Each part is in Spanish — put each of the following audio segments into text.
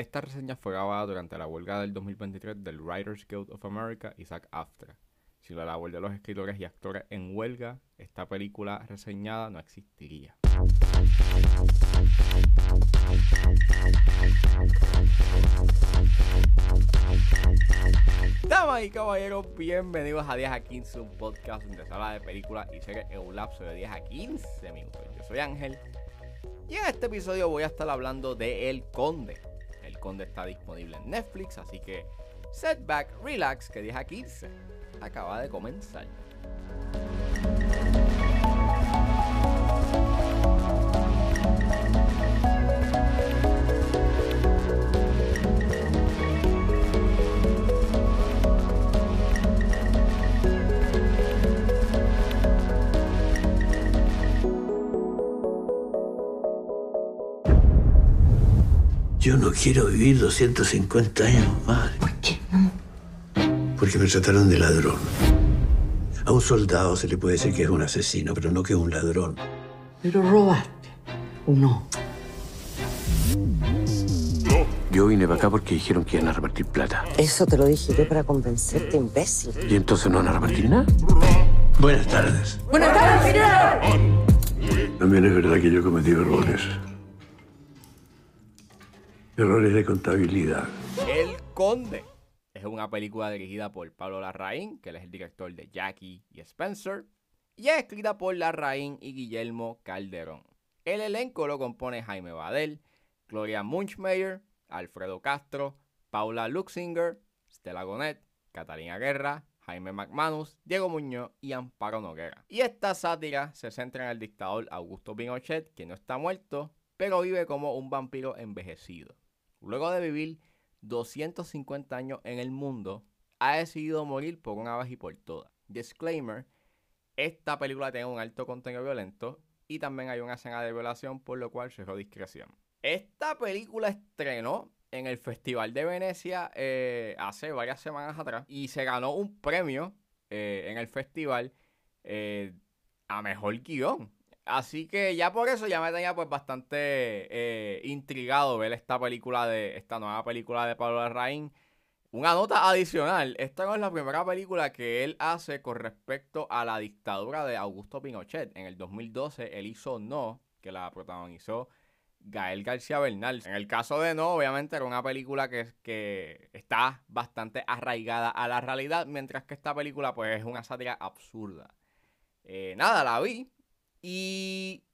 Esta reseña fue grabada durante la huelga del 2023 del Writers Guild of America y SAG AFTRA. Si la labor de los escritores y actores en huelga, esta película reseñada no existiría. Damas y caballeros, bienvenidos a 10 a 15, un podcast donde se habla de películas y series en un lapso de 10 a 15 minutos. Yo soy Ángel y en este episodio voy a estar hablando de El Conde. Conde está disponible en Netflix, así que setback, relax, que 10 a 15 acaba de comenzar. Yo no quiero vivir 250 años más. ¿Por qué no? Porque me trataron de ladrón. A un soldado se le puede decir que es un asesino, pero no que es un ladrón. Pero robaste. ¿O no? Yo vine para acá porque dijeron que iban a repartir plata. Eso te lo dije yo para convencerte, imbécil. ¿Y entonces no van a repartir nada? Buenas tardes. ¡Buenas tardes, señor! También es verdad que yo cometí errores. Errores de contabilidad. El Conde es una película dirigida por Pablo Larraín, que es el director de Jackie y Spencer, y es escrita por Larraín y Guillermo Calderón. El elenco lo compone Jaime Badel, Gloria Munchmeyer, Alfredo Castro, Paula Luxinger, Stella Gonet, Catalina Guerra, Jaime McManus, Diego Muñoz y Amparo Noguera. Y esta sátira se centra en el dictador Augusto Pinochet, que no está muerto, pero vive como un vampiro envejecido. Luego de vivir 250 años en el mundo, ha decidido morir por una vez y por todas. Disclaimer, esta película tiene un alto contenido violento y también hay una escena de violación, por lo cual cerró discreción. Esta película estrenó en el Festival de Venecia eh, hace varias semanas atrás y se ganó un premio eh, en el festival eh, a mejor guion. Así que ya por eso ya me tenía pues bastante eh, intrigado ver esta película de esta nueva película de Pablo Larraín. Una nota adicional, esta no es la primera película que él hace con respecto a la dictadura de Augusto Pinochet. En el 2012 él hizo No, que la protagonizó Gael García Bernal. En el caso de No, obviamente era una película que, que está bastante arraigada a la realidad, mientras que esta película pues es una sátira absurda. Eh, nada, la vi, y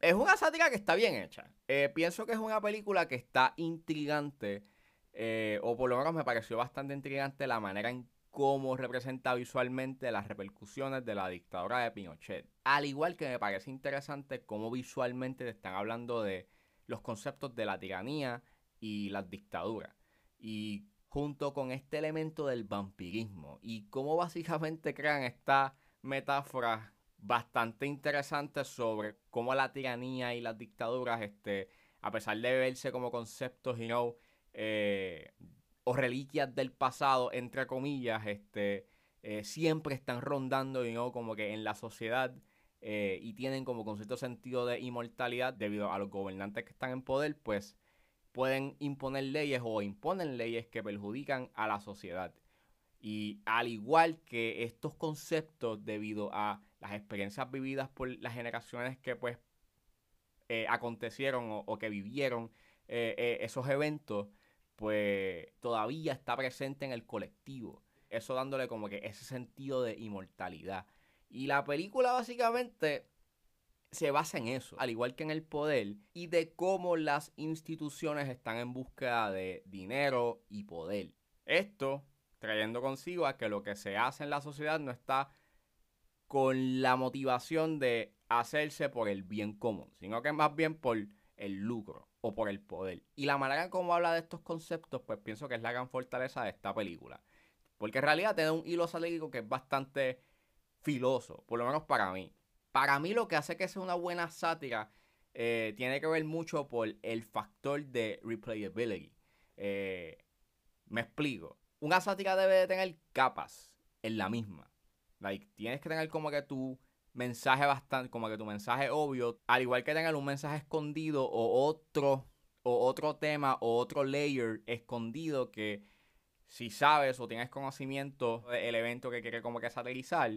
es una sátira que está bien hecha. Eh, pienso que es una película que está intrigante, eh, o por lo menos me pareció bastante intrigante la manera en cómo representa visualmente las repercusiones de la dictadura de Pinochet. Al igual que me parece interesante cómo visualmente te están hablando de los conceptos de la tiranía y las dictaduras. Y junto con este elemento del vampirismo y cómo básicamente crean esta metáfora bastante interesante sobre cómo la tiranía y las dictaduras, este, a pesar de verse como conceptos, you know, eh, o reliquias del pasado, entre comillas, este, eh, siempre están rondando, you know, como que en la sociedad eh, y tienen como cierto sentido de inmortalidad debido a los gobernantes que están en poder, pues pueden imponer leyes o imponen leyes que perjudican a la sociedad. Y al igual que estos conceptos, debido a las experiencias vividas por las generaciones que pues eh, acontecieron o, que vivieron eh, eh, esos eventos, pues todavía está presente en el colectivo. Eso dándole como que ese sentido de inmortalidad. Y la película básicamente se basa en eso, al igual que en el poder y de cómo las instituciones están en búsqueda de dinero y poder. Esto trayendo consigo a que lo que se hace en la sociedad no está con la motivación de hacerse por el bien común, sino que más bien por el lucro o por el poder. Y la manera en cómo habla de estos conceptos, pues pienso que es la gran fortaleza de esta película. Porque en realidad tiene un hilo satírico que es bastante filoso, por lo menos para mí. Para mí lo que hace que sea una buena sátira eh, tiene que ver mucho por el factor de replayability. Eh, me explico. Una sátira debe de tener capas en la misma. Like, tienes que tener como que tu mensaje bastante, como que tu mensaje obvio, al igual que tener un mensaje escondido o otro o otro tema o otro layer escondido que si sabes o tienes conocimiento del evento que quiere como que satirizar,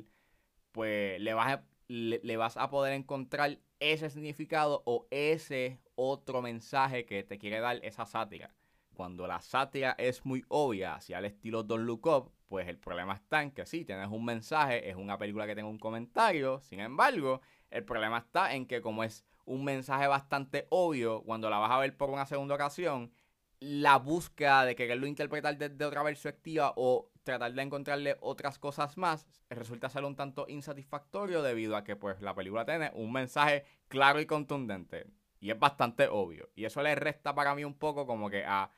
pues le vas a, le, le vas a poder encontrar ese significado o ese otro mensaje que te quiere dar esa sátira. Cuando la sátira es muy obvia hacia el estilo Don't Look Up, pues el problema está en que sí, tienes un mensaje, es una película que tiene un comentario, sin embargo, el problema está en que como es un mensaje bastante obvio, cuando la vas a ver por una segunda ocasión, la búsqueda de quererlo interpretar desde otra perspectiva o tratar de encontrarle otras cosas más resulta ser un tanto insatisfactorio debido a que pues la película tiene un mensaje claro y contundente y es bastante obvio. Y eso le resta para mí un poco como que a,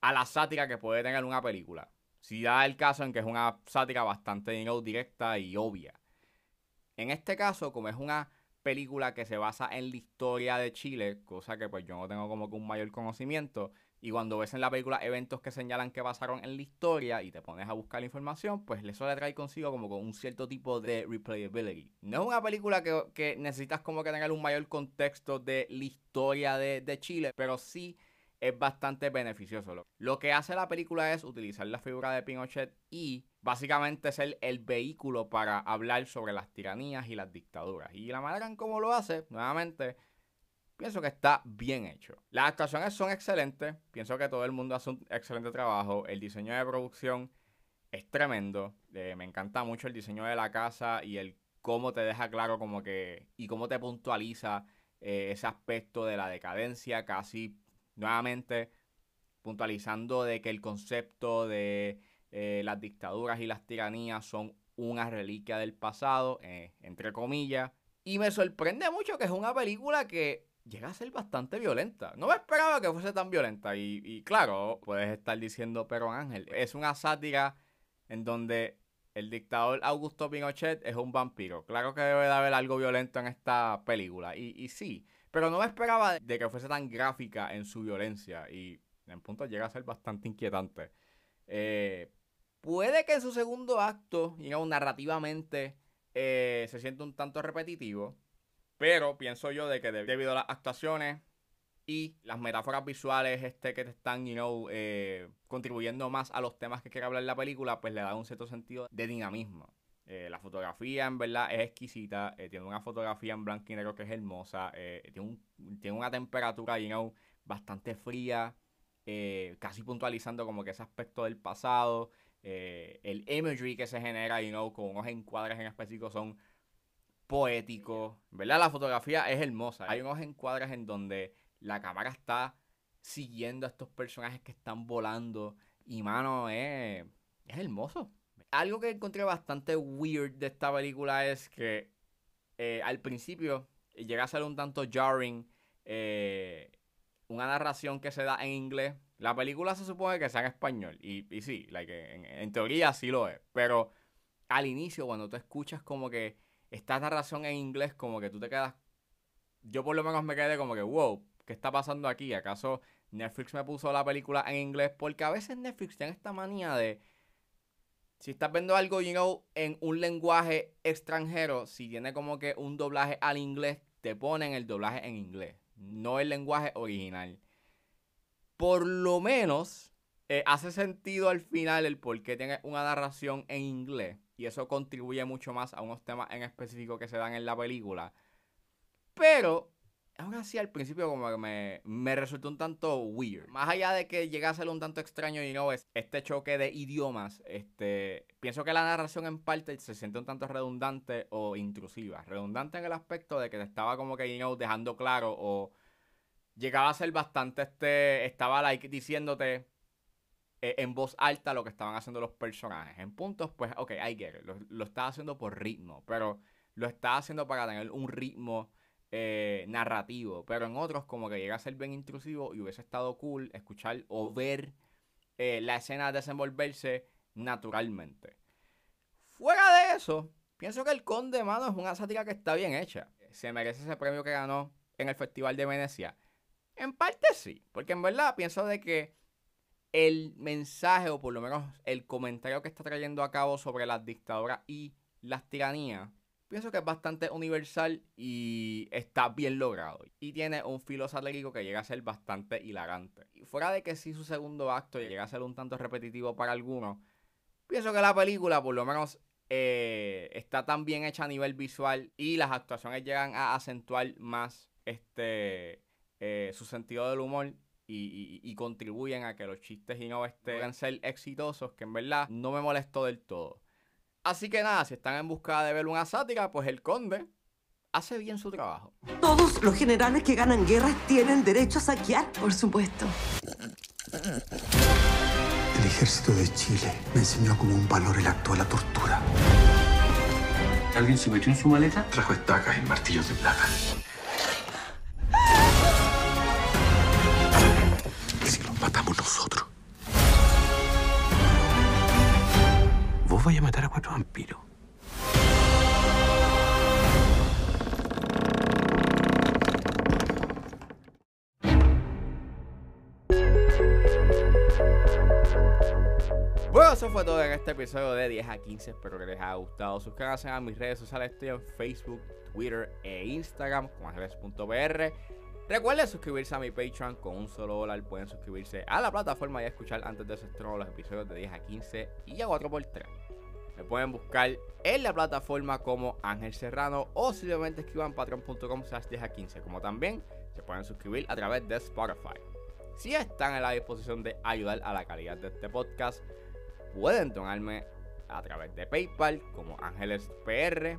a la sátira que puede tener una película si da el caso en que es una sátira bastante directa y obvia en este caso como es una película que se basa en la historia de Chile cosa que pues yo no tengo como que un mayor conocimiento y cuando ves en la película eventos que señalan que pasaron en la historia y te pones a buscar la información, pues eso le trae consigo como con un cierto tipo de replayability. No es una película que, que necesitas como que tener un mayor contexto de la historia de, de Chile, pero sí es bastante beneficioso. Lo que hace la película es utilizar la figura de Pinochet y básicamente ser el vehículo para hablar sobre las tiranías y las dictaduras. Y la manera en cómo lo hace, nuevamente, pienso que está bien hecho. Las actuaciones son excelentes, pienso que todo el mundo hace un excelente trabajo, el diseño de producción es tremendo, eh, me encanta mucho el diseño de la casa y el cómo te deja claro como que y cómo te puntualiza eh, ese aspecto de la decadencia, casi nuevamente puntualizando de que el concepto de eh, las dictaduras y las tiranías son una reliquia del pasado, entre comillas. Y me sorprende mucho que es una película que llega a ser bastante violenta. No me esperaba que fuese tan violenta. Y, claro, puedes estar diciendo, pero Ángel, es una sátira en donde el dictador Augusto Pinochet es un vampiro. Claro que debe de haber algo violento en esta película. Y, sí, pero no me esperaba de que fuese tan gráfica en su violencia. Y en punto llega a ser bastante inquietante. Eh, puede que en su segundo acto, digamos, narrativamente, eh, se sienta un tanto repetitivo. Pero pienso yo de que debido a las actuaciones y las metáforas visuales este, que te están, you know, eh, contribuyendo más a los temas que quiere hablar la película, pues le da un cierto sentido de dinamismo. Eh, la fotografía en verdad es exquisita, eh, tiene una fotografía en blanco y negro que es hermosa, tiene, tiene una temperatura, you know, bastante fría, casi puntualizando como que ese aspecto del pasado. el imagery que se genera, you know, con unos encuadres en específico son poético, ¿verdad? La fotografía es hermosa. Hay unos encuadres en donde la cámara está siguiendo a estos personajes que están volando y, mano, es hermoso. Algo que encontré bastante weird de esta película es que eh, al principio llega a ser un tanto jarring eh, una narración que se da en inglés. La película se supone que sea en español y, y sí, like, en, en teoría sí lo es, pero al inicio cuando tú escuchas como que esta narración en inglés como que tú te quedas... Yo por lo menos me quedé como que, wow, ¿qué está pasando aquí? ¿Acaso Netflix me puso la película en inglés? Porque a veces Netflix tiene esta manía de... Si estás viendo algo, you know, en un lenguaje extranjero, si tiene como que un doblaje al inglés, te ponen el doblaje en inglés, no el lenguaje original. Por lo menos eh, hace sentido al final el por qué tiene una narración en inglés y eso contribuye mucho más a unos temas en específico que se dan en la película. Pero, aún así al principio como que me, me resultó un tanto weird. Más allá de que llega a ser un tanto extraño y no es este choque de idiomas, este, pienso que la narración en parte se siente un tanto redundante o intrusiva. Redundante en el aspecto de que te estaba como que, you dejando claro o llegaba a ser bastante este, estaba like diciéndote eh, en voz alta lo que estaban haciendo los personajes. En puntos, pues, ok, I get it. Lo, lo estaba haciendo por ritmo, pero lo estaba haciendo para tener un ritmo eh, narrativo. Pero en otros, como que llega a ser bien intrusivo y hubiese estado cool escuchar o ver eh, la escena desenvolverse naturalmente. Fuera de eso, pienso que El Conde, mano, es una sátira que está bien hecha. Se merece ese premio que ganó en el Festival de Venecia. En parte sí, porque en verdad pienso de que el mensaje o por lo menos el comentario que está trayendo a cabo sobre las dictaduras y las tiranías pienso que es bastante universal y está bien logrado. Y tiene un filo satírico que llega a ser bastante hilarante. Y fuera de que si su segundo acto llega a ser un tanto repetitivo para algunos, pienso que la película por lo menos eh, está tan bien hecha a nivel visual y las actuaciones llegan a acentuar más este eh, su sentido del humor y, contribuyen a que los chistes y no este, puedan ser exitosos, que en verdad no me molestó del todo. Así que nada, si están en busca de ver una sátira, pues el conde hace bien su trabajo. Todos los generales que ganan guerras tienen derecho a saquear. Por supuesto. El ejército de Chile me enseñó como un valor el acto de la tortura. ¿Alguien se metió en su maleta? Trajo estacas y martillos de plata. Si los matamos nosotros. Vais a matar a cuatro vampiros. Bueno, eso fue todo en este episodio de 10 a 15. Espero que les haya gustado. Suscríbanse a mis redes sociales. Estoy en Facebook, Twitter e Instagram como ángeles.br. Recuerden suscribirse a mi Patreon con un solo dólar. Pueden suscribirse a la plataforma y escuchar antes de su estreno los episodios de 10 a 15 y a 4x3. Me pueden buscar en la plataforma como Ángel Serrano o simplemente escriban patreon.com slash 10 a 15. Como también se pueden suscribir a través de Spotify. Si están en la disposición de ayudar a la calidad de este podcast, pueden donarme a través de PayPal como Ángeles PR